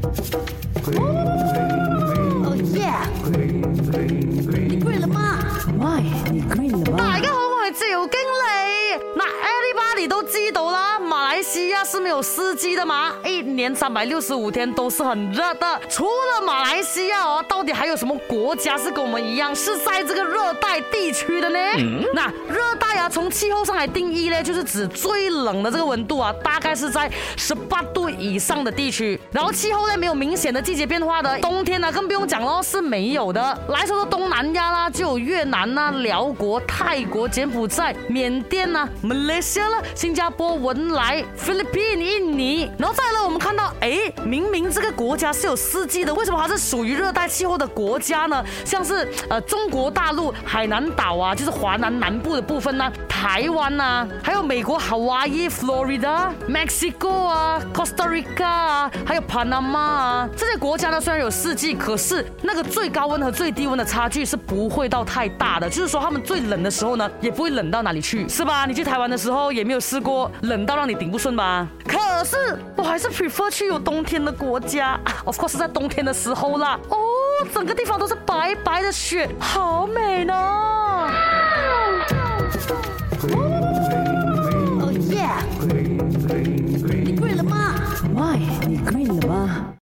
哦耶！你 g 了吗？My，你 r e e n 了吗？都知道啦，马来西亚是没有四季的嘛？一年三百六十五天都是很热的。除了马来西亚哦，到底还有什么国家是跟我们一样，是在这个热带地区的呢？那。从气候上来定义呢，就是指最冷的这个温度啊，大概是在十八度以上的地区。然后气候呢没有明显的季节变化的，冬天呢更不用讲喽，是没有的。来说说东南亚啦，就有越南呐、辽国、泰国、柬埔寨、缅甸呐、马来西亚啦、新加坡、文莱、菲律宾、印尼。然后再呢，我们看到，哎，明明这个国家是有四季的，为什么还是属于热带气候的国家呢？像是呃中国大陆海南岛啊，就是华南南部的部分呢。台湾啊，还有美国、Hawaii、Florida、Mexico 啊、Costa Rica 啊，还有 Panama 啊，这些国家呢虽然有四季，可是那个最高温和最低温的差距是不会到太大的，就是说他们最冷的时候呢，也不会冷到哪里去，是吧？你去台湾的时候也没有试过冷到让你顶不顺吧？可是我还是 prefer 去有冬天的国家，r s 是在冬天的时候啦。哦，整个地方都是白白的雪，好美呢。你贵了吗？Why？你贵了吗？